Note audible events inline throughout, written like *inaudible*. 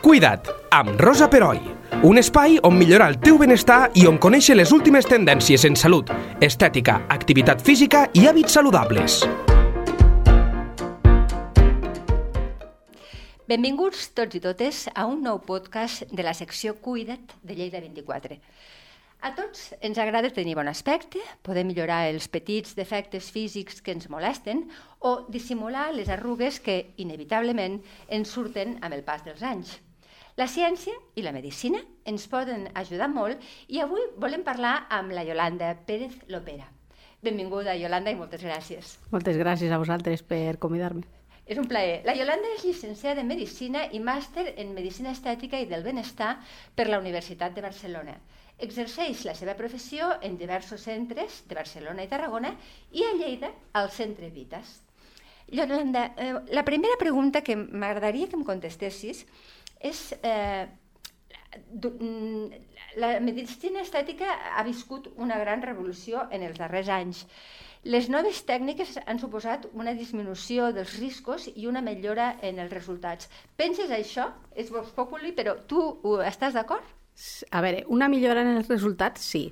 Cuida't, amb Rosa Peroi. Un espai on millorar el teu benestar i on conèixer les últimes tendències en salut, estètica, activitat física i hàbits saludables. Benvinguts tots i totes a un nou podcast de la secció Cuida't de Lleida 24. A tots ens agrada tenir bon aspecte, poder millorar els petits defectes físics que ens molesten o dissimular les arrugues que, inevitablement, ens surten amb el pas dels anys. La ciència i la medicina ens poden ajudar molt i avui volem parlar amb la Yolanda Pérez Lopera. Benvinguda, Yolanda, i moltes gràcies. Moltes gràcies a vosaltres per convidar-me. És un plaer. La Yolanda és llicenciada en Medicina i màster en Medicina Estètica i del Benestar per la Universitat de Barcelona. Exerceix la seva professió en diversos centres de Barcelona i Tarragona i a Lleida al Centre Vitas. Yolanda, eh, la primera pregunta que m'agradaria que em contestessis és... Eh, la medicina estètica ha viscut una gran revolució en els darrers anys. Les noves tècniques han suposat una disminució dels riscos i una millora en els resultats. Penses això? És Vox Populi, però tu estàs d'acord? A veure, una millora en els resultats, sí.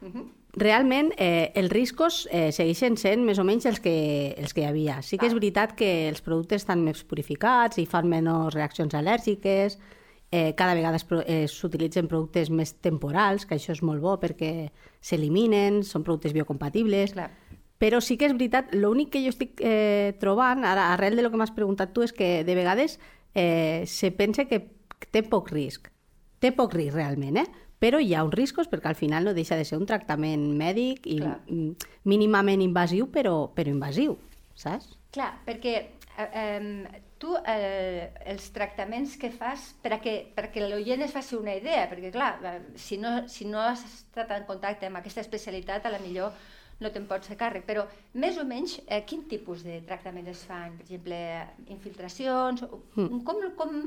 Uh -huh. Realment, eh, els riscos eh, segueixen sent més o menys els que, els que hi havia. Sí que és veritat que els productes estan més purificats i fan menys reaccions al·lèrgiques, eh, cada vegada s'utilitzen productes més temporals, que això és molt bo perquè s'eliminen, són productes biocompatibles, Clar. però sí que és veritat, l'únic que jo estic eh, trobant, ara, arrel de lo que m'has preguntat tu, és que de vegades eh, se pensa que té poc risc. Té poc risc realment, eh? Però hi ha uns riscos perquè al final no deixa de ser un tractament mèdic i Clar. mínimament invasiu, però, però invasiu, saps? Clar, perquè eh, eh, tu eh, els tractaments que fas perquè, perquè l'oient es faci una idea, perquè clar, eh, si no, si no has estat en contacte amb aquesta especialitat, a la millor no te'n pots fer càrrec, però més o menys eh, quin tipus de tractament es fan? Per exemple, infiltracions? Mm. Com, com,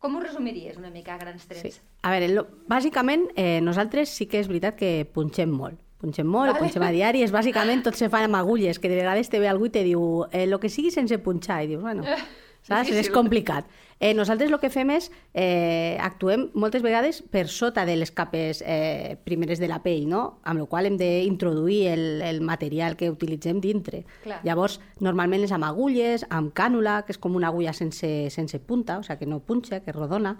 com ho resumiries una mica a grans trets? Sí. A veure, lo, bàsicament eh, nosaltres sí que és veritat que punxem molt punxem molt, vale. punxem a diari, és bàsicament tot se fa amb agulles, que de vegades te ve algú i te diu eh, lo que sigui sense punxar, i dius, bueno, *laughs* saps? Difícil. És complicat. Eh, nosaltres el que fem és, eh, actuem moltes vegades per sota de les capes eh, primeres de la pell, no? amb la qual hem d'introduir el, el material que utilitzem dintre. Clar. Llavors, normalment és amb agulles, amb cànula, que és com una agulla sense, sense punta, o sigui, que no punxa, que rodona,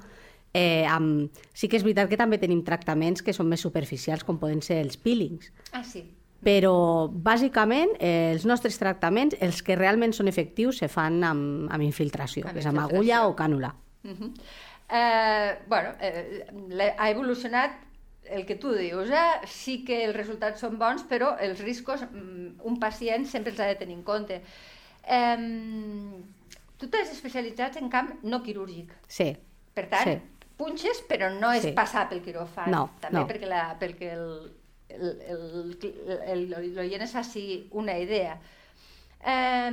Eh, amb... Sí que és veritat que també tenim tractaments que són més superficials, com poden ser els peelings. Ah, sí. Però, bàsicament, eh, els nostres tractaments, els que realment són efectius, se fan amb, amb infiltració, amb que és amb agulla o cànula. Uh -huh. eh, bueno, eh, ha evolucionat el que tu dius, eh? sí que els resultats són bons, però els riscos mm, un pacient sempre els ha de tenir en compte. Eh, tu t'has especialitzat en camp no quirúrgic. Sí. Per tant, sí punxes, però no és sí. passar pel quiròfan. No, també no. perquè, la, perquè l'oient es faci una idea. Eh,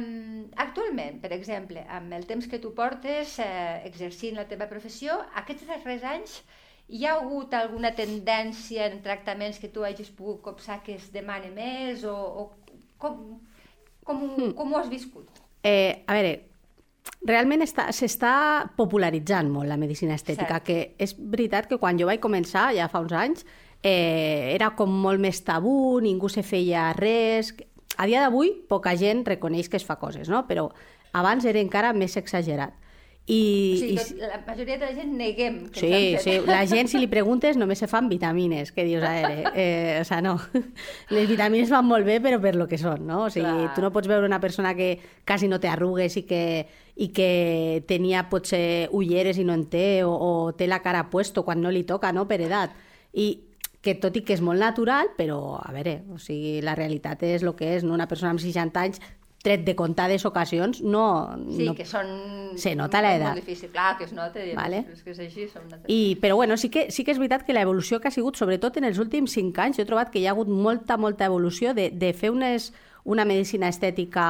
actualment, per exemple, amb el temps que tu portes eh, exercint la teva professió, aquests darrers anys hi ha hagut alguna tendència en tractaments que tu hagis pogut copsar que es demane més o, o com, com, mm. com ho has viscut? Eh, a veure, realment s'està popularitzant molt la medicina estètica, Cert. que és veritat que quan jo vaig començar, ja fa uns anys, eh, era com molt més tabú, ningú se feia res... A dia d'avui, poca gent reconeix que es fa coses, no? però abans era encara més exagerat. I, o sigui, i... la majoria de la gent neguem que Sí, sí, la gent, si li preguntes, només se fan vitamines, que dius, a veure, eh, o sea, no, les vitamines van molt bé, però per lo que són, no? O sigui, Clar. tu no pots veure una persona que quasi no té arrugues i que, i que tenia potser ulleres i no en té, o, o té la cara puesto quan no li toca, no?, per edat. I que tot i que és molt natural, però, a veure, o sigui, la realitat és el que és, no? Una persona amb 60 anys tret de comptades ocasions, no... Sí, no... que són... Se nota l'edat. molt difícil, clar, que es nota, vale. és que és així. Són I, però bueno, sí que, sí que és veritat que l'evolució que ha sigut, sobretot en els últims cinc anys, jo he trobat que hi ha hagut molta, molta evolució de, de fer unes, una medicina estètica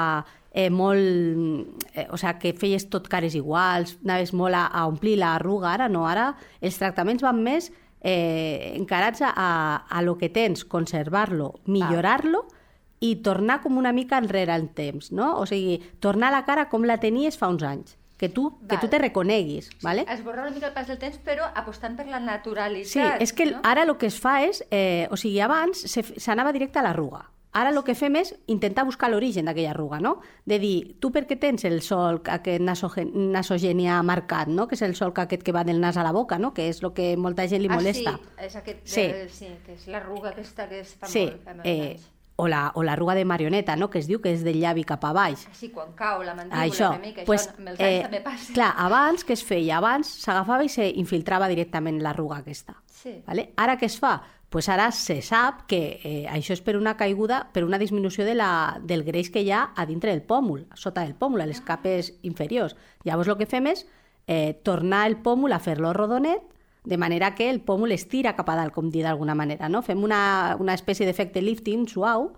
eh, molt... Eh, o sigui, que feies tot cares iguals, anaves molt a, a omplir l'arruga, ara no, ara els tractaments van més eh, encarats a, a lo que tens, conservar-lo, millorar-lo, ah i tornar com una mica enrere el temps, no? O sigui, tornar la cara com la tenies fa uns anys. que tu, que Val. tu te reconeguis, ¿vale? Esborrar una mica el pas del temps, però apostant per la naturalitat. Sí, és que no? ara el que es fa és... Eh, o sigui, abans s'anava directe a l'arruga. Ara el que fem és intentar buscar l'origen d'aquella arruga, no? De dir, tu per què tens el solc aquest nasogen nasogènia marcat, no? Que és el solc aquest que va del nas a la boca, no? Que és el que molta gent li molesta. Ah, sí, és aquest, Sí. De, sí, que és l'arruga aquesta que es fa Sí, molt, eh. O la, o l'arruga de marioneta, no? Que es diu que és del llavi cap a baix. Així, quan cau la mandíbula Això, una mica, pues, això amb els anys també passa. clar, abans què es feia? Abans s'agafava i s'infiltrava directament l'arruga aquesta. Sí. Vale? Ara què es fa? Pues ara se sap que eh, això és per una caiguda, per una disminució de la, del greix que hi ha a dintre del pòmul, sota del pòmul, a les capes inferiors. Llavors el que fem és eh, tornar el pòmul a fer-lo rodonet, de manera que el pòmul es tira cap a dalt, com dir d'alguna manera. No? Fem una, una espècie d'efecte lifting suau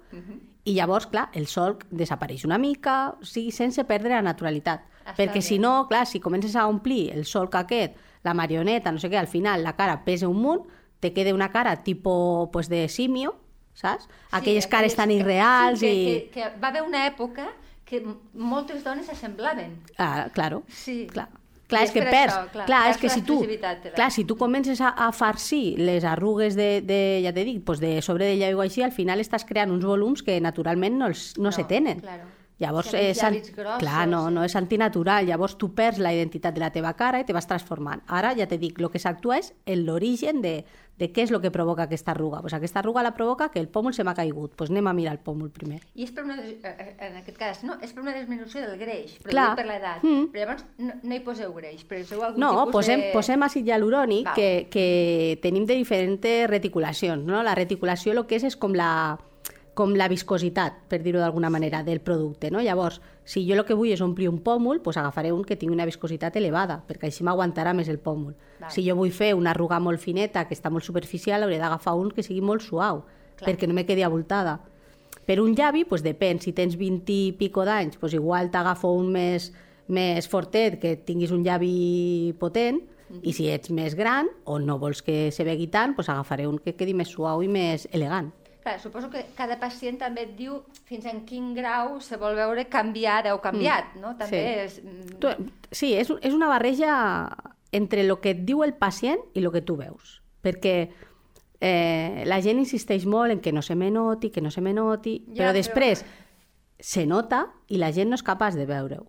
i llavors, clar, el solc desapareix una mica, o sigui, sense perdre la naturalitat. Està Perquè si bé. no, clar, si comences a omplir el solc aquest, la marioneta, no sé què, al final la cara pesa un munt, te queda una cara tipo pues, de simio, saps? Aquelles cares tan irreals sí, que, i... Que, que va haver una època que moltes dones s'assemblaven. Ah, claro. Sí. Clar. Clar, és és que per perds. això, clar, clar, és que si tu, clar, si tu comences a, a farcir les arrugues de, de ja te dic, pues de sobre de llavi o així, al final estàs creant uns volums que naturalment no, els, no, No, se tenen. claro. Llavors, és, an- llavis grossos, clar, no, no és antinatural. Llavors tu perds la identitat de la teva cara i te vas transformant. Ara, ja te dic, el que s'actua és en l'origen de, de què és el que provoca aquesta arruga. Pues aquesta arruga la provoca que el pòmul se m'ha caigut. Pues anem a mirar el pòmul primer. I és per una, eh, eh, en aquest cas, no? És per una disminució del greix, Clar. per l'edat. Mm. Però llavors no, no hi poseu greix, però poseu algun No, tipus posem, de... posem àcid hialurònic Val. que, que tenim de diferents reticulacions. No? La reticulació el que és és com la, com la viscositat, per dir-ho d'alguna manera, del producte. No? Llavors, si jo el que vull és omplir un pòmul, doncs agafaré un que tingui una viscositat elevada, perquè així m'aguantarà més el pòmul. Val. Si jo vull fer una arruga molt fineta, que està molt superficial, hauré d'agafar un que sigui molt suau, Clar. perquè no me quedi abultada. Per un llavi, doncs depèn. Si tens 20 i pico d'anys, doncs igual t'agafo un més, més fortet, que tinguis un llavi potent, i si ets més gran o no vols que se vegui tant, doncs agafaré un que quedi més suau i més elegant. Clar, suposo que cada pacient també et diu fins en quin grau se vol veure canviada o canviat, no? També sí. és... mm, Tu, sí, és, és una barreja entre el que et diu el pacient i el que tu veus. Perquè eh, la gent insisteix molt en que no se me noti, que no se me noti, Ja, però però- després se nota i la gent no és capaç de veure-ho.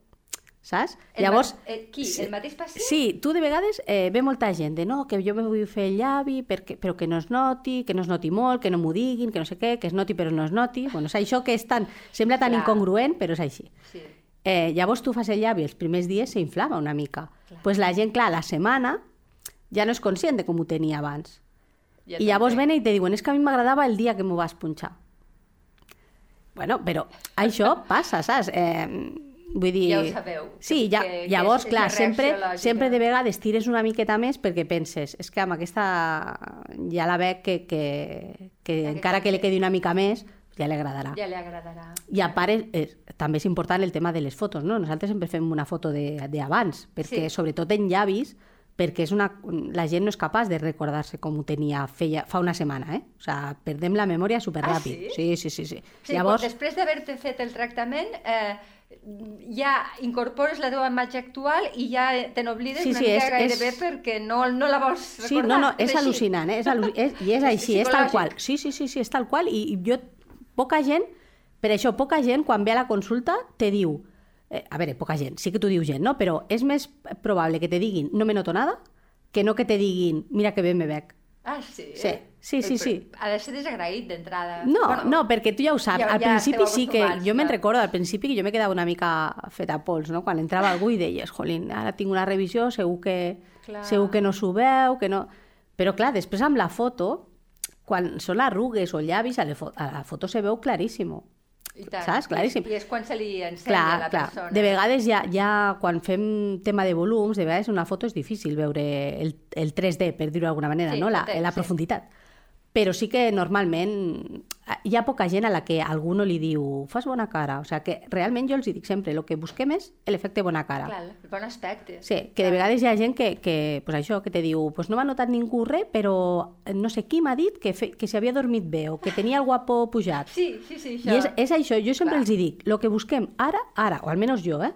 Saps? El Llavors, eh, qui? El mateix pacient? Sí, tu de vegades eh, ve molta gent de no, que jo me vull fer el llavi perquè, però que no es noti, que no es noti molt, que no m'ho diguin, que no sé què, que es noti però no es noti. Bueno, és això que és tan, sembla tan Clar. incongruent, però és així. Sí. Eh, llavors tu fas el llavi, els primers dies s'inflama una mica. Clar. pues la gent, clar, la setmana ja no és conscient de com ho tenia abans. Ja I llavors venen i te diuen, és que a mi m'agradava el dia que m'ho vas punxar. Bueno, però això passa, saps? Eh, vull dir... Ja ho sabeu, Sí, que- ja, que- que llavors, és- és clar, la reacció sempre, lògica. sempre de vegades tires una miqueta més perquè penses, és que amb aquesta ja la veig que, que, que Ja que encara que li canvia. quedi una mica més, ja li agradarà. Ja li agradarà. I a part, eh, també és important el tema de les fotos, no? Nosaltres sempre fem una foto de- d'abans, perquè Sí. sobretot en llavis, perquè és una, la gent no és capaç de recordar-se com ho tenia feia, fa una setmana, eh? O sigui, perdem la memòria superràpid. Ah, sí? Sí, sí, sí. sí. Sí, Llavors... després d'haver-te fet el tractament, eh, ja incorpores la teva imatge actual i ja te n'oblides Sí, una sí, mica és- gairebé és- perquè no, no la vols Sí, recordar. no, no, és així. al·lucinant, eh? és al·lu és, i *laughs* és així, és tal qual. Sí, sí, sí, sí, és tal qual. I, i jo, poca gent, per això, poca gent, quan ve a la consulta, te diu... Eh, a veure, poca gent, sí que t'ho diu gent, no? Però és més probable que te diguin no me noto nada que no que te diguin mira que bé me veig. Ah, sí? Sí, eh? sí, sí. Ha de ser desagraït d'entrada. No, no, perquè tu ja ho saps. ja- al ja principi esteu sí que... Jo me'n recordo al principi que jo me quedava una mica feta pols, no? Quan entrava algú i deies, jolín, ara tinc una revisió, segur que, Clar. segur que no s'ho veu, que no... Però clar, després amb la foto, quan són arrugues o llavis, a la, fo a la foto se veu claríssim. I tant. Saps? Claríssim. I és quan se li ensenya Clar, a la clar. persona. De vegades ja, ja quan fem tema de volums, de vegades una foto és difícil veure el, el 3D, per dir-ho d'alguna manera, Sí, no? la, entenc, la sí. Però sí que normalment hi ha poca gent a la que algú no li diu fas bona cara. O sigui que realment jo els hi dic sempre, el que busquem és l'efecte bona cara. Clar, el bon aspecte. Sí, que de vegades hi ha gent que, que pues això, que te diu pues no m'ha notat ningú res, però no sé qui m'ha dit que, fe, que s'havia dormit bé o que tenia el guapo pujat. Sí, sí, sí, això. I és, és això, jo sempre Clar. els hi dic, el que busquem ara, ara, o almenys jo, eh?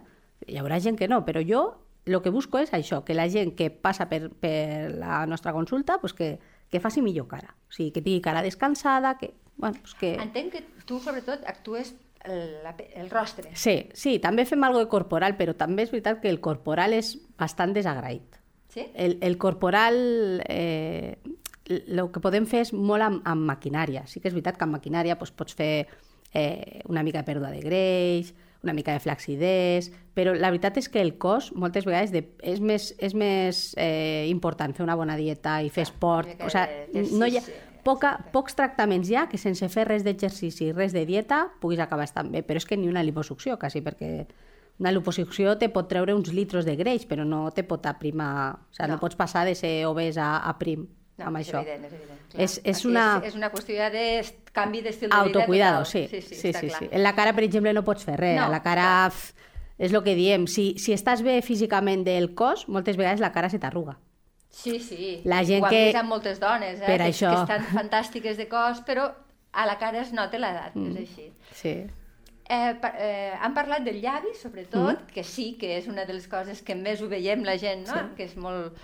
Hi haurà gent que no, però jo el que busco és això, que la gent que passa per, per la nostra consulta pues que, que faci millor cara. O sigui, que tingui cara descansada, que... Bueno, pues que... Entenc que tu, sobretot, actues el, el rostre. Sí, sí, també fem algo de corporal, però també és veritat que el corporal és bastant desagraït. Sí? El, el corporal, eh, el que podem fer és molt amb, amb maquinària. Sí que és veritat que amb maquinària doncs, pots fer eh, una mica de pèrdua de greix, una mica de flacidès, però la veritat és que el cos moltes vegades de, és més, és més eh, important fer una bona dieta i fer esport. mica O sigui, no hi ha, d'exercici, poca, pocs tractaments hi ha que sense fer res d'exercici, res de dieta, puguis acabar estant bé, però és que ni una liposucció, quasi, perquè una liposucció te pot treure uns litros de greix, però no te pot aprimar... O sigui, no, No. pots passar de ser obès a, a prim No, amb és això. evident, és evident. És- és una- És, és una qüestió de canvi d'estil de vida. Autocuidado, sí. Sí, sí, sí, sí, clar. sí. En la cara, per exemple, no pots fer res. No, la cara... F, és el que diem. Si, si estàs bé físicament del cos, moltes vegades la cara se t'arruga. Sí, sí. La gent Ho que- amb moltes dones, eh? Per que, això. que estan fantàstiques de cos, però a la cara es nota l'edat, mm. és així. Sí. Eh, eh, han parlat del llavi, sobretot, mm. que sí, que és una de les coses que més ho veiem la gent, no? Sí. que és molt,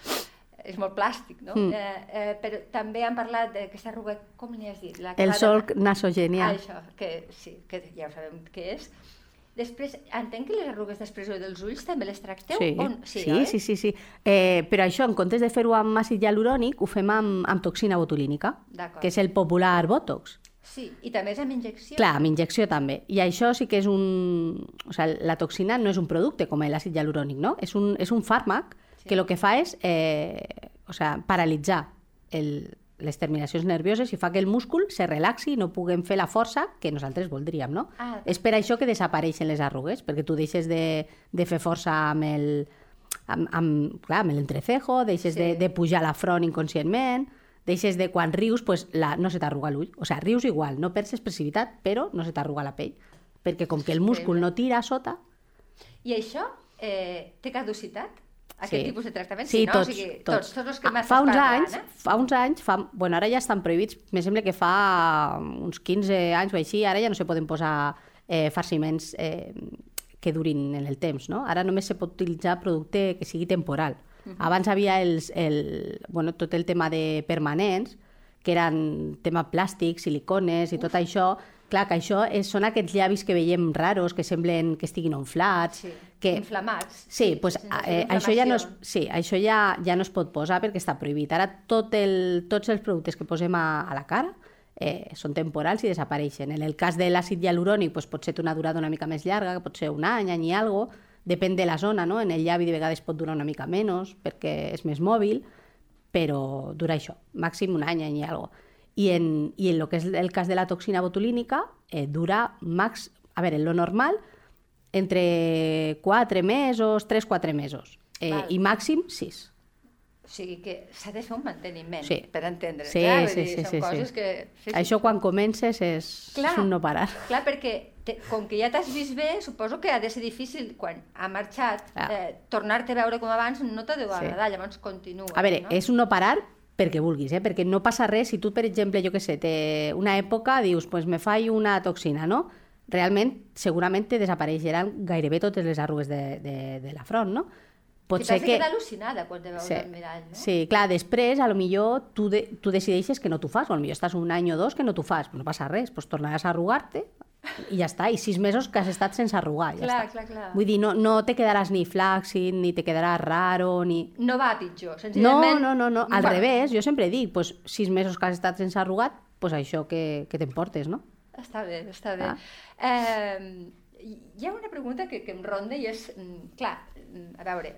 és molt plàstic, no? Mm. Eh, eh, però també han parlat d'aquesta arruga, com n'hi has dit? La El va de-. Ah, això, que sí, que ja ho sabem què és. Després, entenc que les arrugues d'expressió dels ulls també les tracteu? Sí, O... no? sí, oi? sí, sí, sí. Eh, però això, en comptes de fer-ho amb àcid hialurònic, ho fem amb, amb toxina botulínica, que és el popular Botox. Sí, i també és amb injecció. Clar, amb injecció també. I això sí que és un... O sigui, la toxina no és un producte com l'àcid hialurònic, no? És un, és un fàrmac Sí. que el que fa és eh, o sigui, paralitzar el, les terminacions nervioses i fa que el múscul se relaxi i no puguem fer la força que nosaltres voldríem, no? Ah, és per això que desapareixen les arrugues, perquè tu deixes de, de fer força amb el amb, amb, clar, amb l'entrecejo, deixes Sí. de, de pujar la front inconscientment, deixes de quan rius, pues, la, no se t'arruga l'ull. O sigui, rius igual, no perds expressivitat, però no se t'arruga la pell. Perquè com que el múscul no tira a sota, I això eh, té caducitat? Aquest Sí. tipus de tractament? Sí, no? tots, o sigui, tots. tots, tots els que Ah, fa uns parlant, anys, eh? fa uns anys, fa, bueno, ara ja estan prohibits, me sembla que fa uns 15 anys o així, ara ja no se poden posar eh, farciments eh, que durin en el temps, no? Ara només se pot utilitzar producte que sigui temporal. Abans havia els, el, bueno, tot el tema de permanents, que eren tema plàstic, silicones i tot això, clar, que això és, són aquests llavis que veiem raros, que semblen que estiguin inflats, Sí. que Inflamats. Sí, pues, eh, això ja no es, sí, això ja, ja no es pot posar perquè està prohibit. Ara tot el, tots els productes que posem a, a la cara eh, són temporals i desapareixen. En el cas de l'àcid hialurònic pues, pot ser una durada una mica més llarga, que pot ser un any, any i algo, depèn de la zona, no? En el llavi de vegades pot durar una mica menys perquè és més mòbil, però dura això, màxim un any, any i algo. I en, i en el que és el cas de la toxina botulínica, eh, dura max... A veure, en lo normal, entre 4 mesos, 3-4 mesos. Eh, Val. I màxim 6. O sigui que s'ha de fer un manteniment Sí. per entendre. Sí, clar? Sí, dir, sí, són sí, coses sí. que... Sí, sí. Això quan comences és, Clar. és un no parar. Clar, perquè te, com que ja t'has vist bé, suposo que ha de ser difícil, quan ha marxat, Clar. eh, tornar-te a veure com abans no deu Sí. agradar, llavors continua. A veure, no? és un no parar perquè vulguis, eh? perquè no passa res si tu, per exemple, jo que sé, té una època dius, pues me faig una toxina, no? Realment, segurament te desapareixeran gairebé totes les arrugues de, de, de la front, no? Pot ser que... quedar al·lucinada quan te veus Sí, al mirall, no? sí, clar, després, a lo millor tu, de, tu decideixes que no t'ho fas, o a lo millor estàs un any o dos que no t'ho fas, no passa res, doncs tornaràs a arrugar-te i ja està, i sis mesos que has estat sense arrugar, ja Clar, està. clar, clar. Vull dir, no, no te quedaràs ni flàccid, ni te quedaràs raro, ni... No va a pitjor, No, senzillament... no, no, no, al va- revés, jo sempre dic, pues, sis mesos que has estat sense arrugat, pues això que, que t'emportes, no? Està bé, està bé. Ah. Eh, hi ha una pregunta que, que em ronda i és, mm, clar, mm, a veure,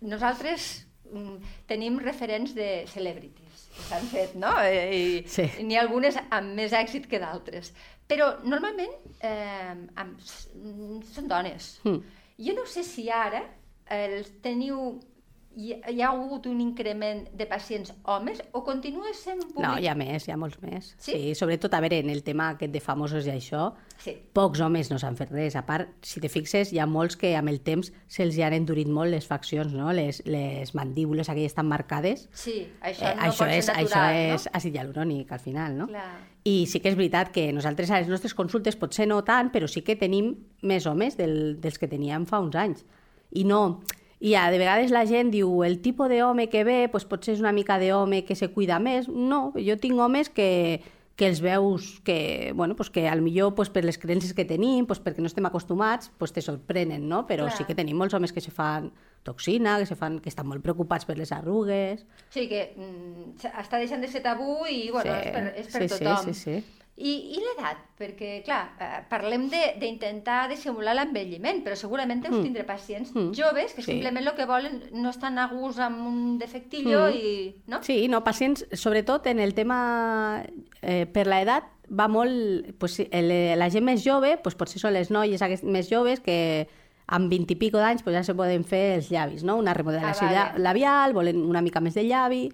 nosaltres mm, tenim referents de celebrities que s'han fet, no? Eh, I, Sí. n'hi ha algunes amb més èxit que d'altres. Però normalment eh, amb, són dones. Mm. Jo no sé si ara eh, teniu hi, hi ha hagut un increment de pacients homes o continua sent públic... No, hi ha més, hi ha molts més. Sí? sí sobretot, a veure, en el tema aquest de famosos i això, Sí. pocs homes no s'han fet res. A part, si te fixes, hi ha molts que amb el temps se'ls han endurit molt les faccions, no? les, les mandíbules aquelles tan marcades. Sí, això Eh, no això és, ser això natural, és àcid hialurònic, al final, no? Clar. I sí que és veritat que nosaltres a les nostres consultes potser no tant, però sí que tenim més homes del, dels que teníem fa uns anys. I no, I ja, de vegades la gent diu el tipus d'home que ve pues, potser és una mica d'home que se cuida més. No, jo tinc homes que, que els veus que, bueno, pues que al millor pues, per les creences que tenim, pues, perquè no estem acostumats, pues, te sorprenen, no? Però Clar. sí que tenim molts homes que se fan toxina, que, se fan, que estan molt preocupats per les arrugues... Sí, que mm, està deixant de ser tabú i bueno, és per, és per sí, tothom. sí, sí, sí. I, i l'edat? Perquè, clar, eh, parlem de- d'intentar dissimular l'envelliment, però segurament deus tindre pacients Mm. joves que Sí. simplement el que volen no estan a gust amb un defectillo Mm. i... No? Sí, no, pacients, sobretot en el tema eh, per l'edat, va molt... Pues, el, la gent més jove, pues, potser són les noies més joves que amb 20 i pico d'anys pues, ja se poden fer els llavis, no? una remodelació Ah, vale. labial, volen una mica més de llavi,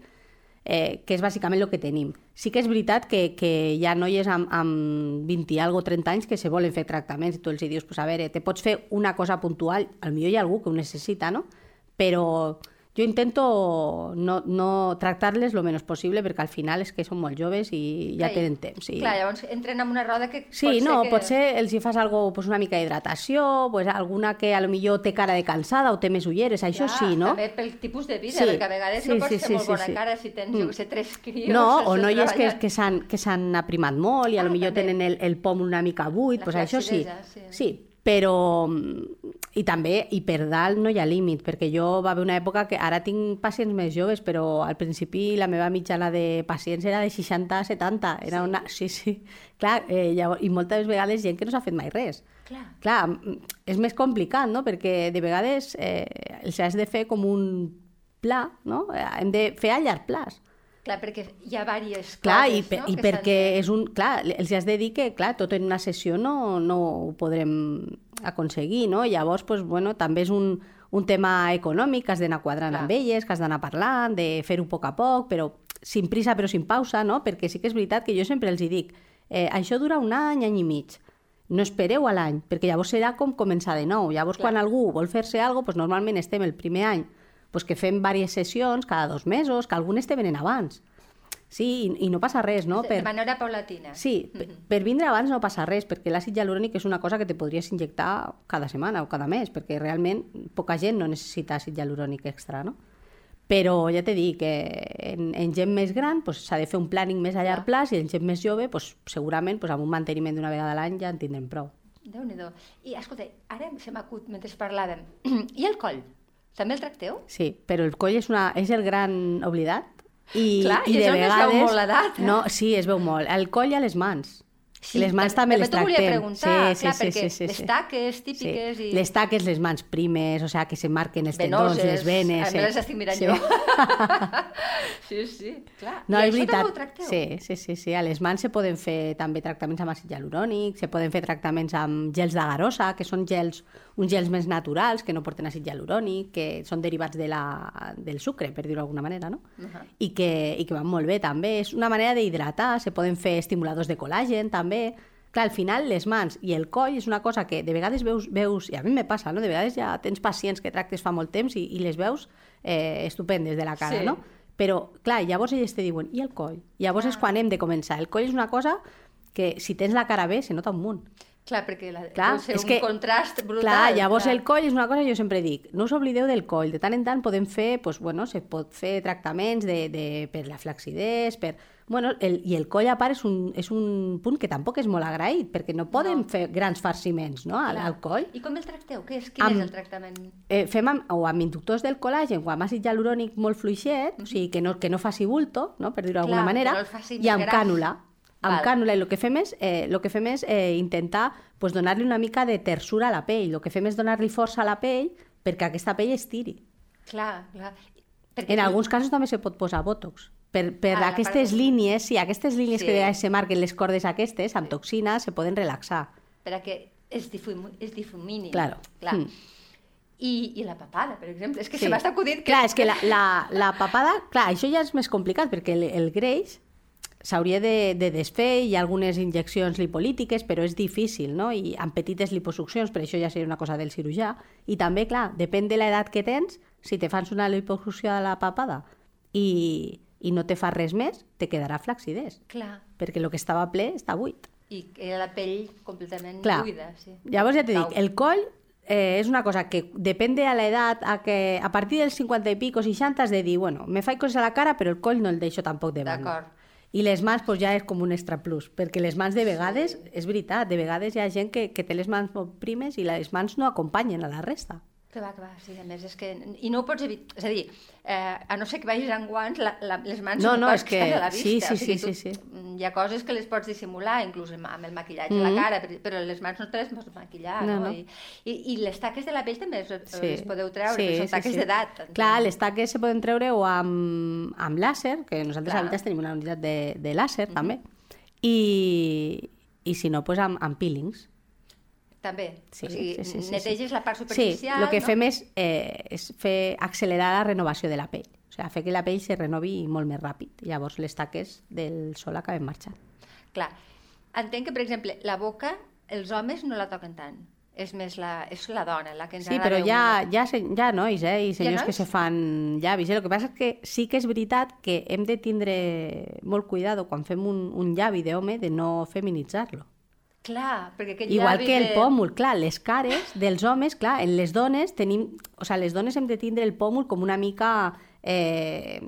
eh, que és bàsicament el que tenim. Sí que és veritat que, que hi ha noies amb, amb 20 i algo, 30 anys que se volen fer tractaments i tu els dius, pues, a veure, te pots fer una cosa puntual, al millor hi ha algú que ho necessita, no? Però jo intento no, no tractar-les lo menys possible perquè al final és que són molt joves i ja tenen temps. I... Clar, llavors entren en una roda que Sí, pot no, ser que... potser els hi fas algo, pues una mica d'hidratació, pues alguna que a lo millor té cara de cansada o té més ulleres, això Clar, sí, no? També pel tipus de vida, Sí, perquè a vegades sí, no pots sí, fer sí, molt sí, bona sí. cara si tens, Mm. jo sé, tres crios... No, o noies que, treballant. que s'han que s'han aprimat molt i a Ah, lo millor també. tenen el, el pom una mica buit, La pues això sí. sí. Sí, però... I també, i per dalt no hi ha límit, perquè jo va haver una època que ara tinc pacients més joves, però al principi la meva mitjana de pacients era de 60 a 70. Era Sí. una... *laughs* Sí, sí. Clar, eh, llavors, i moltes vegades gent que no s'ha fet mai res. Clar. Clar, mm, és més complicat, no? Perquè de vegades eh, els has de fer com un pla, no? Eh, Hem de fer a llarg plaç. Clar, perquè hi ha diverses Clar, i, coses, per, no? i perquè és un... Clar, els has de dir que, clar, tot en una sessió no, no ho podrem aconseguir, no? Llavors, pues, bueno, també és un, un tema econòmic que has d'anar quadrant Clar. amb elles, que has d'anar parlant, de fer-ho a poc a poc, però sin prisa però sin pausa, no? Perquè sí que és veritat que jo sempre els hi dic eh, això dura un any, any i mig. No espereu a l'any, perquè llavors serà com començar de nou. Llavors, Clar. quan algú vol fer-se alguna cosa, pues, normalment estem el primer any pues, que fem diverses sessions cada dos mesos, que algunes te venen abans. Sí, i, i no passa res, no? De manera paulatina. Sí, per, per vindre abans no passa res, perquè l'àcid hialurònic és una cosa que te podries injectar cada setmana o cada mes, perquè realment poca gent no necessita àcid hialurònic extra, no? Però ja t'he dit que en, en gent més gran pues, s'ha de fer un planning més a llarg Clar. plaç i en gent més jove pues, segurament pues, amb un manteniment d'una vegada a l'any ja en tindrem prou. Déu-n'hi-do. I, escolta, ara se m'acut mentre parlàvem. *clears throat* I el coll? També el tracteu? Sí, però el coll és, una, és el gran oblidat i, Clar, i i de on es veu vegades... molt l'edat, eh? No, sí, es veu molt. El coll a les mans. Les mans també, les t'ho tractem. preguntar, clar, perquè les taques típiques i... Les taques, les mans primes, o sea, que se marquen els tendons, venoses, les venes... A sí. més les estic mirant sí. jo. *laughs* sí, sí, clar. No, I és veritat. també? Sí, sí, sí, sí. A les mans se poden fer també tractaments amb àcid hialurònic, se poden fer tractaments amb gels d'agarosa, que són gels, uns gels més naturals, que no porten àcid hialurònic, que són derivats de la, del sucre, per dir-ho d'alguna manera, no? Ahà. I, que, I que van molt bé, també. És una manera d'hidratar, se poden fer estimuladors de col·làgen, també. Clar, al final, les mans i el coll és una cosa que de vegades veus, veus i a mi me passa, no? de vegades ja tens pacients que tractes fa molt temps i, i les veus eh, estupendes de la cara, Sí. no? Però, clar, llavors elles te diuen, i el coll? Llavors és Ah. quan hem de començar. El coll és una cosa que, si tens la cara bé, se nota un munt. Clar, perquè la, Clar, deu ser és un que- contrast brutal. Clar, llavors clar. el coll és una cosa que jo sempre dic, no us oblideu del coll, de tant en tant podem fer, doncs, bueno, se pot fer tractaments de, de, per la flacidesa, per... Bueno, el, i el coll a part és un, és un punt que tampoc és molt agraït, perquè no poden No. fer grans farciments no, al, al coll. I com el tracteu? Què és, quin Amb- és el tractament? Eh, fem amb, o amb inductors del col·làgen o amb àcid hialurònic molt fluixet, o sigui, que no, que no faci bulto, no, per dir-ho d'alguna manera, i amb gras. cànula. Amb Val. cànula, i el que fem és, eh, lo que fem és eh, intentar pues, donar-li una mica de tersura a la pell. El que fem és donar-li força a la pell perquè aquesta pell estiri. Clar, clar. Perquè En alguns casos també se pot posar botox. Per, per Ah, aquestes part- línies, sí, aquestes línies Sí. que se marquen les cordes aquestes, amb toxina, se poden relaxar. perquè es, difum, es difumini. Claro. Clar. Mm. I, I la papada, per exemple. És que Sí. se m'està acudint... Que... Clar, és que la, la, la *laughs* papada... Clar, això ja és més complicat, perquè el, el greix s'hauria de, de desfer, hi ha algunes injeccions lipolítiques, però és difícil, no? I amb petites liposuccions, per això ja seria una cosa del cirurgià. I també, clar, depèn de l'edat que tens, si te fas una liposucció de la papada i, i no te fa res més, te quedarà flacidès, Clar. perquè el que estava ple està buit. I era la pell completament Clar. buida, sí. Llavors ja t'he dit, el coll eh, és una cosa que depèn de l'edat, a, que a partir dels 50 i pico, 60, has de dir, bueno, me faig coses a la cara, però el coll no el deixo tampoc de banda. I les mans pues, ja és com un extra plus, perquè les mans de vegades, és veritat, de vegades hi ha gent que, que té les mans molt primes i les mans no acompanyen a la resta. Que va, que va, sí, a més és que... I no ho pots evitar, és a dir, eh, a no ser que vagis amb guants, la, la, les mans No, no, és que- a la vista. sí, sí, o sigui, sí, sí, tu, Hi ha coses que les pots dissimular, inclús amb el maquillatge Mhm. a la cara, però- les mans no te les pots maquillar, No, no? no. I, i, I les taques de la pell també les, Sí. les podeu treure, Sí, sí, són sí, taques sí. d'edat. Clar, les taques se poden treure o amb, amb làser, que nosaltres Clar. a Veritas tenim una unitat de, de làser, també, i, i si no, pues amb, amb peelings. També, Sí, o sigui, sí, sí, sí, neteges sí. la part Sí, superficial, el que no? fem és, eh, és fer accelerar la renovació de la pell. O sigui, fer que la pell se renovi molt més ràpid. Llavors les taques del sol acaben marxant. Clar, entenc que, per exemple, la boca, els homes no la toquen tant. És més la, és la dona la que ens Sí, agrada però ha, veure. hi, ha, se- ha nois, eh, i senyors que nois? se fan llavis. Eh? El que passa és que sí que és veritat que hem de tindre molt cuidado quan fem un, un llavi d'home de no feminitzar-lo. Clar, perquè aquell Igual que el de... pòmul, clar, les cares dels homes, clar, en les dones tenim... O sigui, les dones hem de tindre el pòmul com una mica... Eh,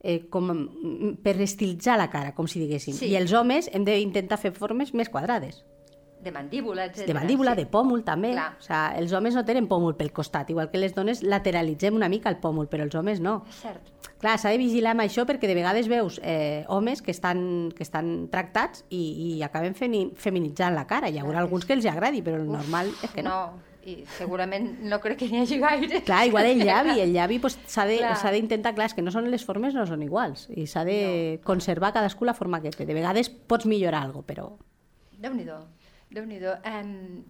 eh, com mm, per estilitzar la cara, com si diguéssim. Sí. I els homes hem d'intentar fer formes més quadrades. De mandíbula, etc. De mandíbula, sí. de pòmul també. Clar. O sigui, els homes no tenen pòmul pel costat, igual que les dones lateralitzem una mica el pòmul, però els homes no. És cert. Clar, s'ha de vigilar amb això perquè de vegades veus eh, homes que estan, que estan tractats i, i acaben feni, feminitzant la cara. Hi haurà Clar, alguns que els agradi, però el normal és que no. no. I segurament no crec que n'hi hagi gaire. Clar, igual el llavi, el llavi pues, s'ha de- Clar. d'intentar, clar, és que no són les formes no són iguals i s'ha de conservar cadascú la forma que té. De vegades pots millorar alguna però... Déu-n'hi-do, déu nhi déu um,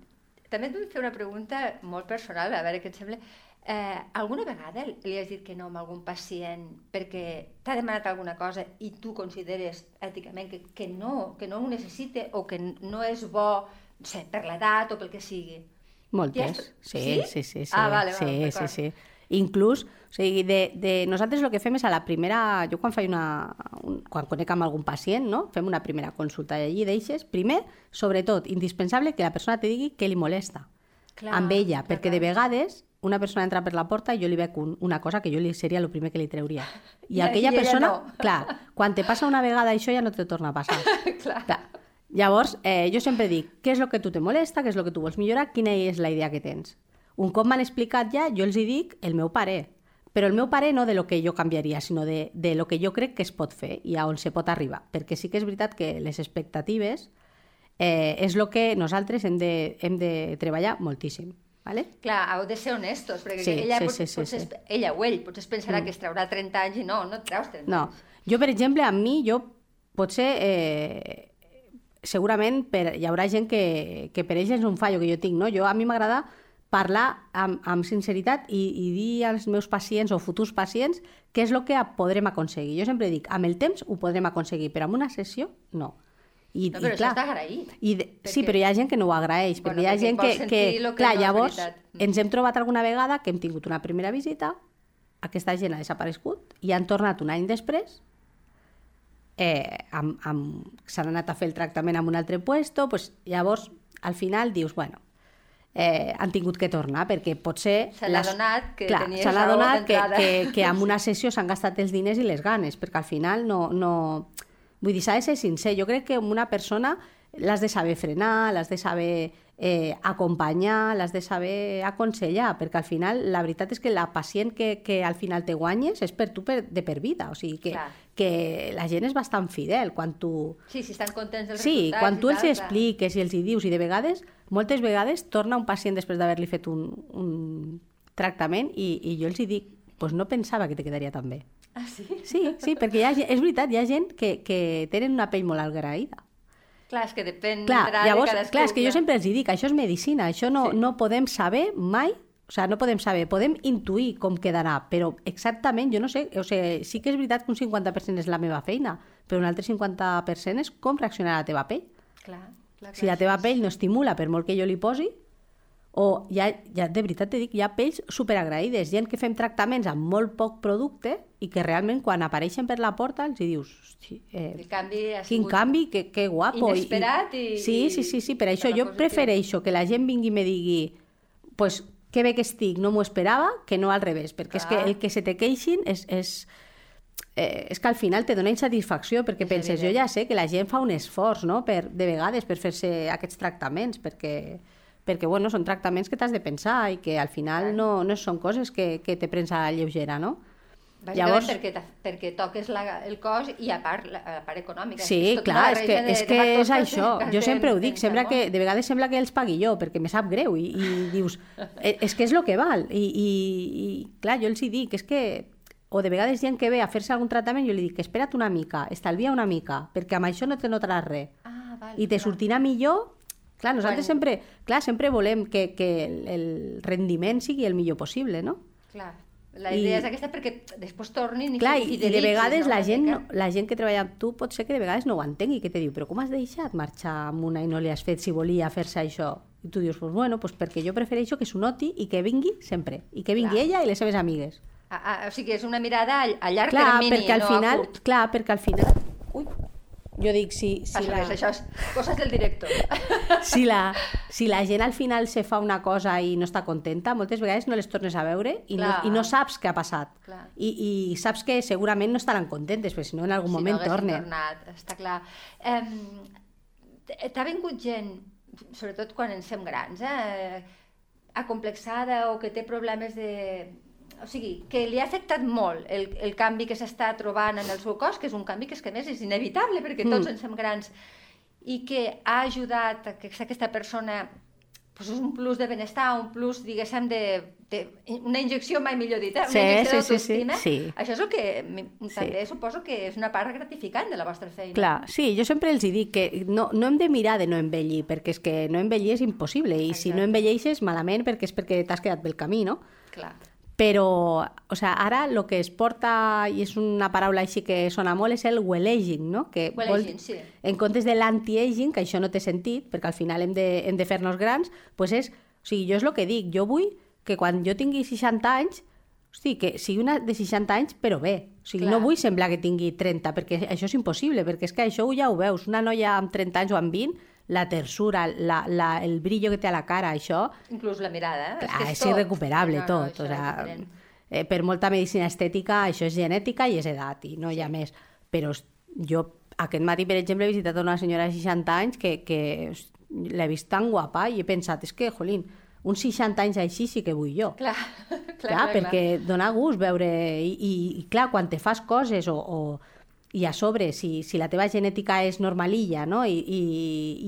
També et vull fer una pregunta molt personal, a veure què et sembla. Eh, alguna vegada li has dit que no a algun pacient perquè t'ha demanat alguna cosa i tu consideres èticament que, que, no, que no ho necessita o que no és bo, no sé, per l'edat o pel que sigui? Moltes. Ja és- Sí, sí? sí, sí. sí, Ah, vale, sí, vale, sí, d'acord. sí. Inclús, o sigui, de, de, nosaltres el que fem és a la primera... Jo quan faig una... Un, quan conec amb algun pacient, no? Fem una primera consulta i allí deixes, primer, sobretot, indispensable que la persona te digui què li molesta Clar, amb ella, clar, perquè clar. de vegades una persona entra per la porta i jo li veig un, una cosa que jo li seria el primer que li trauria. *laughs* I I- aquella i persona, no. clar, quan te passa una vegada això ja no te torna a passar. *laughs* Clar. Clar. Llavors, eh, jo sempre dic, què és el que tu te molesta, què és el que tu vols millorar, quina és la idea que tens. Un cop m'han explicat ja, jo els hi dic el meu pare. Però el meu pare no de lo que jo canviaria, sinó de, de lo que jo crec que es pot fer i a on se pot arribar. Perquè sí que és veritat que les expectatives eh, és el que nosaltres hem de, hem de treballar moltíssim. Vale? Clar, heu de ser honestos, perquè Sí, ella, sí, pot, sí, sí, potser, sí. ella o ell potser es pensarà que es traurà 30 anys i no, no et treus 30 No. anys. Jo, per exemple, amb mi, jo potser... Eh, segurament per, hi haurà gent que, que per ells és un fallo que jo tinc, no? Jo, a mi m'agrada parlar amb, amb sinceritat i, i dir als meus pacients o futurs pacients què és el que podrem aconseguir. Jo sempre dic, amb el temps ho podrem aconseguir, però amb una sessió, no. I, No, però i, això està agraït. I de, Sí, Perquè- però hi ha gent que no ho agraeix, Bueno, perquè hi ha perquè gent que... que que clar, no és llavors. Mm. ens hem trobat alguna vegada que hem tingut una primera visita, aquesta gent ha desaparegut i han tornat un any després eh, amb, amb, s'han anat a fer el tractament en un altre puesto, pues, llavors al final dius, bueno, eh, han tingut que tornar perquè potser... Se n'ha les- adonat que Clar, tenies se adonat que, que, que *laughs* amb una sessió s'han gastat els diners i les ganes, perquè al final no... no... Vull dir, s'ha de ser sincer. Jo crec que amb una persona l'has de saber frenar, l'has de saber eh, acompanyar, l'has de saber aconsellar, perquè al final la veritat és que la pacient que, que al final te guanyes és per tu per, de per vida, o sigui que, Clar. que la gent és bastant fidel quan tu... Sí, si estan contents dels Sí, resultats quan i tu els tal, hi clar. expliques i els hi dius, i de vegades, moltes vegades, torna un pacient després d'haver-li fet un, un tractament i, i jo els hi dic, pues no pensava que te quedaria tan bé. Ah, sí? Sí, sí, perquè ha, és veritat, hi ha gent que, que tenen una pell molt agraïda. Clar, és que depèn Clar, de llavors, cadascú. clar, és que jo sempre els dic, això és medicina, això no, Sí. no podem saber mai, o sigui, no podem saber, podem intuir com quedarà, però exactament, jo no sé, o sigui, sí que és veritat que un 50% és la meva feina, però un altre 50% és com reaccionarà la teva pell. Clar, Si la teva pell no estimula per molt que jo li posi, o hi ha, de veritat te dic, hi ha pells superagraïdes, gent que fem tractaments amb molt poc producte i que realment quan apareixen per la porta els hi dius, hosti, eh, El canvi ha quin canvi, que, que guapo. inesperat i- Sí, sí, sí, sí, per i això la jo prefereixo que la gent vingui i me digui pues, que bé que estic, no m'ho esperava, que no al revés, perquè Clar. és que el que se te queixin és, és, eh, és que al final te dona insatisfacció, perquè és penses, evident. jo ja sé que la gent fa un esforç, no?, per, de vegades, per fer-se aquests tractaments, perquè perquè bueno, són tractaments que t'has de pensar i que al final no, no són coses que, que te prens a lleugera, no? Llavors... perquè, perquè toques la, el cos i a part, la, la part econòmica. Sí, és clar, és que, de, és, que és això. Jo sempre ho dic, sembla que, de vegades sembla que els pagui jo, perquè me sap greu, i, i dius, eh, és que és el que val. I, i, i clar, jo els hi dic, és que o de vegades gent que ve a fer-se algun tractament, jo li dic, espera't una mica, estalvia una mica, perquè amb això no te notaràs res. Ah, val, I te clar. sortirà millor Clar, nosaltres bueno. sempre, clar, sempre volem que, que el, el rendiment sigui el millor possible, no? Clar, la idea I, és aquesta perquè després tornin i clar, i, i de vegades no? la, gent, no, la gent que treballa amb tu pot ser que de vegades no ho entengui, que te diu, però com has deixat marxar amb una i no li has fet si volia fer-se això? I tu dius, pues bueno, pues perquè jo prefereixo que s'ho noti i que vingui sempre, i que vingui clar. ella i les seves amigues. A, a, o sigui, és una mirada a, a llarg clar, termini, perquè al no final, a curt. Clar, perquè al final... Ui, jo dic, si... si Passa la... res, això és coses del director. *laughs* si, la, si la gent al final se fa una cosa i no està contenta, moltes vegades no les tornes a veure i, no, i no saps què ha passat. I, I saps que segurament no estaran contentes, perquè si no en algun si moment no tornen. Tornat, està clar. Um, T'ha vingut gent, sobretot quan ens fem grans, eh, acomplexada o que té problemes de, o sigui, que li ha afectat molt el, el canvi que s'està trobant en el seu cos, que és un canvi que és que més és inevitable perquè tots mm. ens fem grans, i que ha ajudat a que aquesta persona pues és un plus de benestar, un plus, diguéssim, de, de una injecció, mai millor dit, eh? una sí, injecció sí, sí, sí, sí. Això és el que també sí. suposo que és una part gratificant de la vostra feina. Clar, sí, jo sempre els dic que no, no hem de mirar de no envellir, perquè és que no envellir és impossible, i Exacte. si no envelleixes malament perquè és perquè t'has quedat pel camí, no? Clar. Però, o sea, ara el que es porta, i és una paraula així que sona molt, és el well-aging, no? Que well vol, sí. En comptes de l'anti-aging, que això no té sentit, perquè al final hem de, hem de fer-nos grans, pues és, o sigui, jo és el que dic, jo vull que quan jo tingui 60 anys, hosti, que sigui una de 60 anys, però bé. O sigui, Clar. no vull semblar que tingui 30, perquè això és impossible, perquè és que això ja ho veus. Una noia amb 30 anys o amb 20 la tersura, la, la, el brillo que té a la cara, això... Inclús la mirada, eh? Clar, és, que és, és tot. irrecuperable no, no, tot. O sea, eh, per molta medicina estètica, això és genètica i és edat, i no hi ha més. Però jo aquest matí, per exemple, he visitat una senyora de 60 anys que, que l'he vist tan guapa i he pensat, és que, jolín, uns 60 anys així sí que vull jo. *laughs* Clar, clar, clar, clar perquè clar. dona gust veure... I, i, i clar, quan te fas coses o, o i a sobre, si, si la teva genètica és normalilla no? I, i,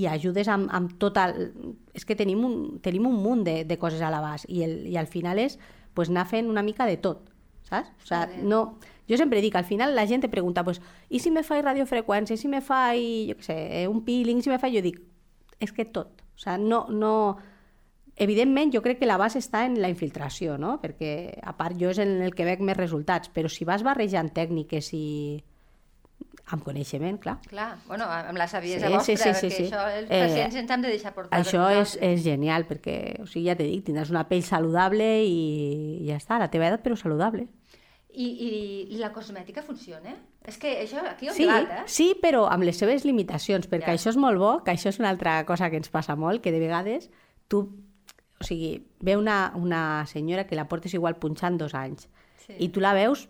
i ajudes amb, amb tot el... És que tenim un, tenim un munt de, de coses a l'abast i, el, i al final és pues, anar fent una mica de tot, saps? O sea, no... Jo sempre dic, al final la gent te pregunta, pues, i si me faig radiofreqüència, i si me faig, jo què sé, eh, un peeling, si me faig... Jo dic, és que tot. O sea, no, no... Evidentment, jo crec que la base està en la infiltració, no? Perquè, a part, jo és en el que veig més resultats, però si vas barrejant tècniques i amb coneixement, clar. Clar, bueno, amb la saviesa sí, vostra, sí, sí, sí, perquè sí. això els eh, pacients ens hem de deixar portar. Això és, és genial, perquè, o sigui, ja t'he dit, tindràs una pell saludable i, ja està, la teva edat, però saludable. I, i, i la cosmètica funciona? És que això aquí un sí, debat, eh? Sí, però amb les seves limitacions, perquè ja. això és molt bo, que això és una altra cosa que ens passa molt, que de vegades tu, o sigui, ve una, una senyora que la portes igual punxant dos anys, sí. i tu la veus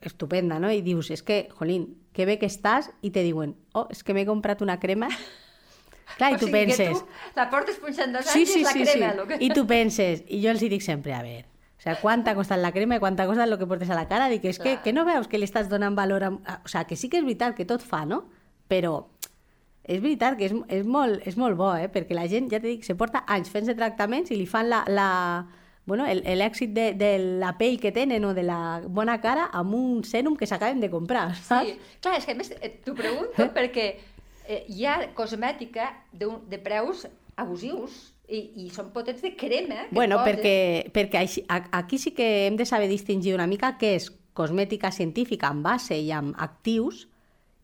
estupenda, no? I dius, és que, jolín, que bé que estàs, i te diuen, oh, és que m'he comprat una crema. *laughs* Clar, i tu o penses... Tu la portes punxant dos sí, anys sí, i la sí, crema. Sí. Que... I tu penses, i jo els dic sempre, a veure, o sea, ¿cuánta ha costat la crema i quanta ha costat el que portes a la cara? Dic, és que, que no veus que li estàs donant valor a... O sea, que sí que és veritat que tot fa, no? Però és veritat que és, és, molt, és molt bo, eh? Perquè la gent, ja t'he dit, se porta anys fent-se tractaments i li fan la, la, bueno, l'èxit de, de la pell que tenen o de la bona cara amb un sèrum que s'acaben de comprar, saps? Sí, clar, és que a més eh, t'ho pregunto *laughs* perquè eh, hi ha cosmètica de, de preus abusius i, i són potents de crema. Que bueno, poses. perquè, perquè així, aquí sí que hem de saber distingir una mica què és cosmètica científica amb base i amb actius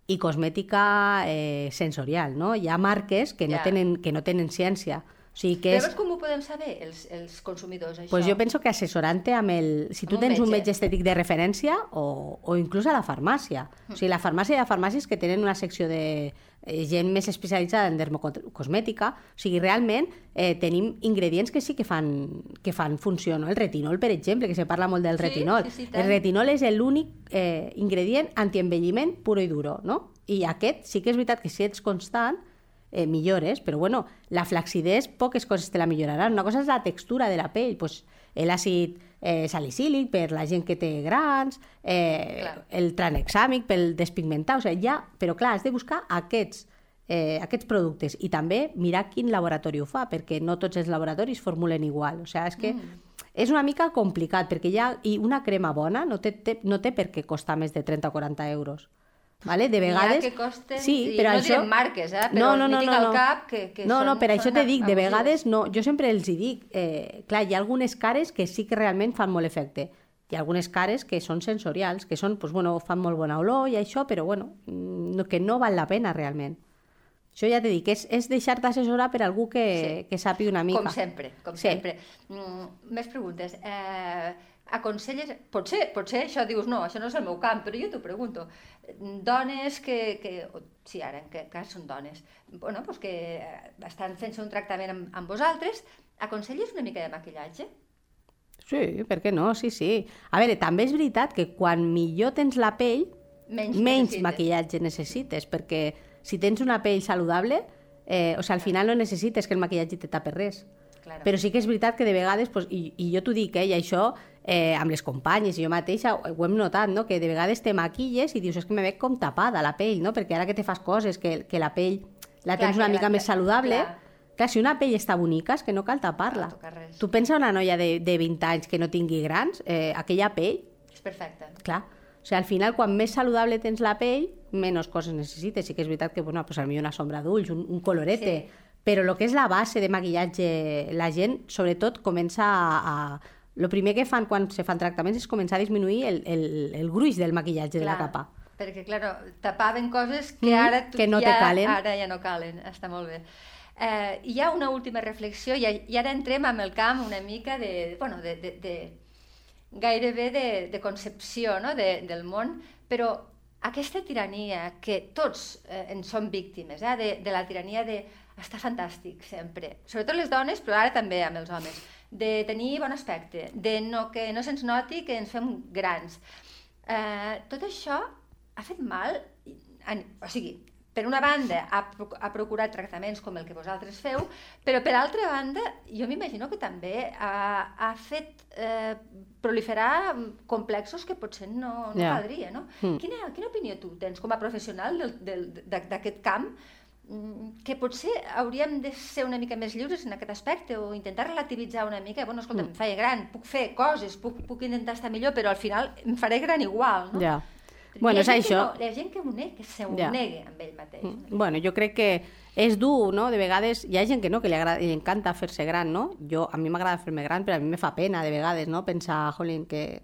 i cosmètica eh, sensorial, no? Hi ha marques que no, ja. tenen, que no tenen ciència. Sigui que és... Però com ho podem saber, els, els consumidors, això? Pues jo penso que assessorant-te amb el... Si tu un tens un metge. metge estètic de referència o, o inclús a la farmàcia. O sigui, la farmàcia hi ha farmàcies que tenen una secció de eh, gent més especialitzada en dermocosmètica. O sigui, realment eh, tenim ingredients que sí que fan, que fan funció. No? El retinol, per exemple, que se parla molt del Sí, retinol. sí, sí, tant. el retinol és l'únic eh, ingredient antienvelliment puro i duro. No? I aquest sí que és veritat que si ets constant, eh, millores, però bueno, la flacidesa poques coses te la milloraran. Una cosa és la textura de la pell, pues, l'àcid eh, salicílic per la gent que té grans, eh, Clar. el tranexàmic pel despigmentar, o sigui, ja, però clar, has de buscar aquests, eh, aquests productes i també mirar quin laboratori ho fa, perquè no tots els laboratoris formulen igual. O sigui, és que mm. és una mica complicat, perquè ja, i una crema bona no té, té, no té per què costar més de 30 o 40 euros. Vale? De vegades... que costen- sí, però no això... direm marques, eh, però m'hi tinc al cap que- que no, no, són- per això te dic, de vegades no, jo sempre els hi dic, eh, clar, hi ha algunes cares que sí que realment fan molt efecte. Hi ha algunes cares que són sensorials, que són, pues, bueno, fan molt bona olor i això, però bueno, mm, no, que no val la pena realment. Això ja t'he dit, és, és deixar-te assessorar per algú que, Sí. que sàpiga una mica. Com sempre, com Sí. sempre. Mm, més preguntes. Eh, aconselles... Potser, potser això dius, no, això no és el meu camp, però jo t'ho pregunto. Dones que... que sí, ara en cas són dones. Bueno, pues que eh, estan fent-se un tractament amb, amb vosaltres, aconselles una mica de maquillatge? Sí, per què no? Sí, sí. A veure, també és veritat que quan millor tens la pell, Menys menys necessites. maquillatge necessites, perquè si tens una pell saludable, eh, o sigui, al final no necessites que el maquillatge te tape res. Claro. Però sí que és veritat que de vegades, pues, i, i jo t'ho dic, eh, i això eh, amb les companyes i jo mateixa ho hem notat, no? que de vegades te maquilles i dius és que me veig com tapada la pell, no? perquè ara que te fas coses, que, que la pell la Clar, tens una mica la- més saludable, clar. clar. si una pell està bonica és que no cal tapar-la. No tu pensa una noia de, de 20 anys que no tingui grans, eh, aquella pell, És perfecte. clar, o sigui, al final, quan més saludable tens la pell, menys coses necessites. Sí que és veritat que, bueno, pues, potser una sombra d'ulls, un, un colorete, Sí. però el que és la base de maquillatge, la gent, sobretot, comença a... a... Lo primer que fan quan se fan tractaments és començar a disminuir el, el, el gruix del maquillatge de la Clar, capa. Perquè, claro, tapaven coses que Mhm, ara tu, que no ja, calen. Ara ja no calen, està molt bé. Eh, hi ha una última reflexió i, i ara entrem amb el camp una mica de, bueno, de, de, de gairebé de, de concepció no? de, del món, però aquesta tirania que tots eh, en som víctimes, eh? de, de la tirania de està fantàstic sempre, sobretot les dones, però ara també amb els homes, de tenir bon aspecte, de no, que no se'ns noti que ens fem grans. Eh, tot això ha fet mal, en, o sigui, per una banda ha, ha procurat tractaments com el que vosaltres feu, però per altra banda jo m'imagino que també ha, ha fet eh, proliferar complexos que potser no, no Ja. caldria, no? Mm. Quina, quina opinió tu tens com a professional d'aquest camp que potser hauríem de ser una mica més lliures en aquest aspecte o intentar relativitzar una mica, bueno, escolta, Mm. em faig gran, puc fer coses, puc, puc intentar estar millor, però al final em faré gran igual, no? Ja. Bueno, és això. No, hi ha gent que, ho nega, que se ho Ja. nega amb ell mateix. Mm. Bueno, jo crec que és dur, no? De vegades hi ha gent que no, que li, agrada, li encanta fer-se gran, no? Jo, a mi m'agrada fer-me gran, però a mi me fa pena de vegades, no? Pensar, jolín, que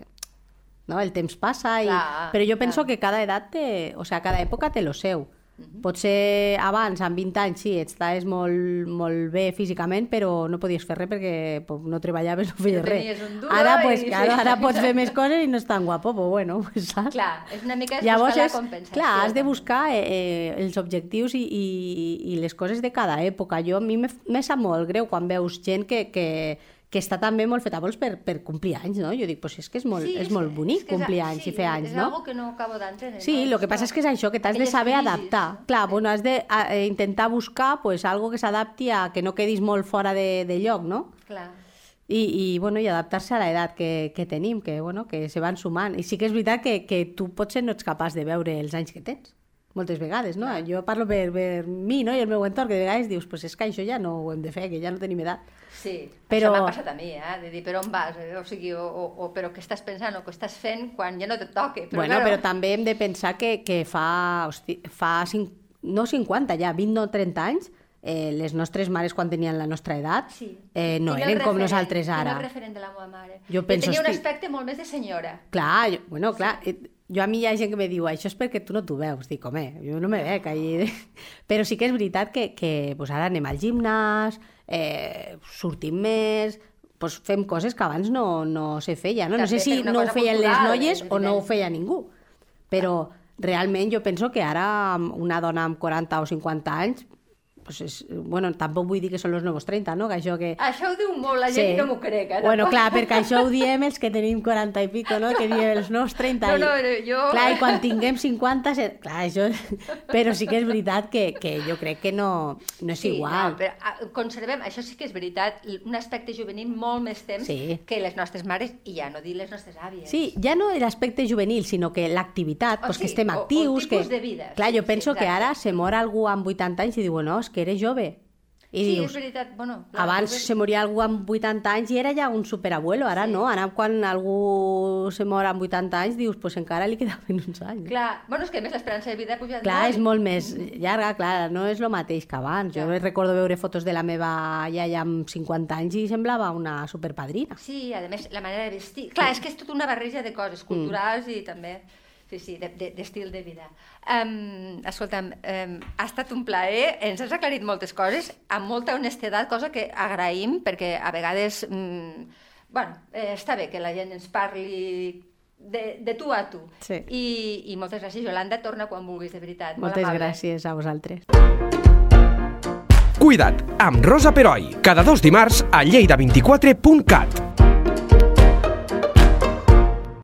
no? el temps passa, i... Clar, però jo penso clar. que cada edat té, o sea, cada època té lo seu. Potser abans, amb 20 anys, sí, estaves molt, molt bé físicament, però no podies fer res perquè pues, no treballaves, no feies res. Ara, i pues, sí. claro, ara pots fer més coses i no és tan guapo, pues bueno, pues, saps? Clar, és una mica és Llavors, buscar és, la compensació. clar, has de buscar eh, eh, els objectius i, i, i les coses de cada època. Jo, a mi me, me sap molt greu quan veus gent que, que, que està també molt feta vols per, per complir anys, no? Jo dic, pues és que és molt, Sí, és molt bonic és que és- complir anys sí, i fer anys, és no? algo que no acabo d'entendre. Sí, no? el que passa és que és això, que t'has de saber crisis, adaptar. no? Clar, bueno, has de a, eh, intentar buscar pues, algo que s'adapti a que no quedis molt fora de, de lloc, no? Clar. I, i, bueno, i adaptar-se a l'edat que, que tenim, que, bueno, que se van sumant. I sí que és veritat que, que tu potser no ets capaç de veure els anys que tens, moltes vegades, no? Jo parlo per, per mi no? i el meu entorn, que de vegades dius, pues és que això ja no ho hem de fer, que ja no tenim edat. Sí, Però- això m'ha passat a mi, eh? de dir per on vas, o sigui, o, o, o però què estàs pensant o què estàs fent quan ja no et toca. Però, bueno, claro, però també hem de pensar que, que fa, hosti, fa cinc, no 50, ja 20 o 30 anys, eh, les nostres mares quan tenien la nostra edat Sí. eh, no eren com nosaltres ara. el referent de la meva mare. Jo penso, tenia un hosti- aspecte molt més de senyora. Clar, jo, bueno, clar, eh, jo a mi hi ha gent que me diu això és perquè tu no t'ho veus. Dic, home, jo no me veig allí. *laughs* Però sí que és veritat que, que pues ara anem al gimnàs, eh, sortim més, doncs fem coses que abans no, no se feia. No, no sé si no ho feien les cultural, noies o no ho feia ningú, però realment jo penso que ara una dona amb 40 o 50 anys pues és, bueno, tampoc vull dir que són els nous 30, no? Que això que... Això ho diu molt la gent i no m'ho crec. Eh, Bueno, clar, perquè això ho diem els que tenim 40 i pico, no? Que diem els nous 30. No, no, jo- Clar, i quan tinguem 50... Se... Clar, això... Però sí que és veritat que, que jo crec que no, no és Sí, igual. No, però ah, conservem, això sí que és veritat, un aspecte juvenil molt més temps Sí. que les nostres mares, i ja no dir les nostres àvies. Sí, ja no l'aspecte juvenil, sinó que l'activitat, O pues, que sí, estem o- o actius... tipus que... de vida, Clar, sí, jo sí, penso que exacte. ara se mor algú amb 80 anys i diu, no, és que eres jove. I sí dius, és veritat. Bueno, clar, abans ves- se moria algú amb 80 anys i era ja un superabuelo, ara Sí. no, ara quan algú se mor amb 80 anys dius, pues encara li quedaven uns anys. Clar, bueno, és que més l'esperança de vida pujat Clar, molt. és molt més llarga, clar, no és el mateix que abans. Jo Ja. recordo veure fotos de la meva iaia amb 50 anys i semblava una superpadrina. Sí, a més, la manera de vestir. Clar, és que és tota una barreja de Mm. coses culturals i també, sí, sí, de- de- d'estil de, de vida. Um, escolta'm, um, ha estat un plaer, ens has aclarit moltes coses, amb molta honestedat, cosa que agraïm, perquè a vegades, um, bueno, eh, està bé que la gent ens parli de, de tu a tu. Sí. I, I moltes gràcies, Yolanda, torna quan vulguis, de veritat. Molt Moltes amable. gràcies a vosaltres. Cuida't, amb Rosa Peroi. Cada dos dimarts a lleida24.cat.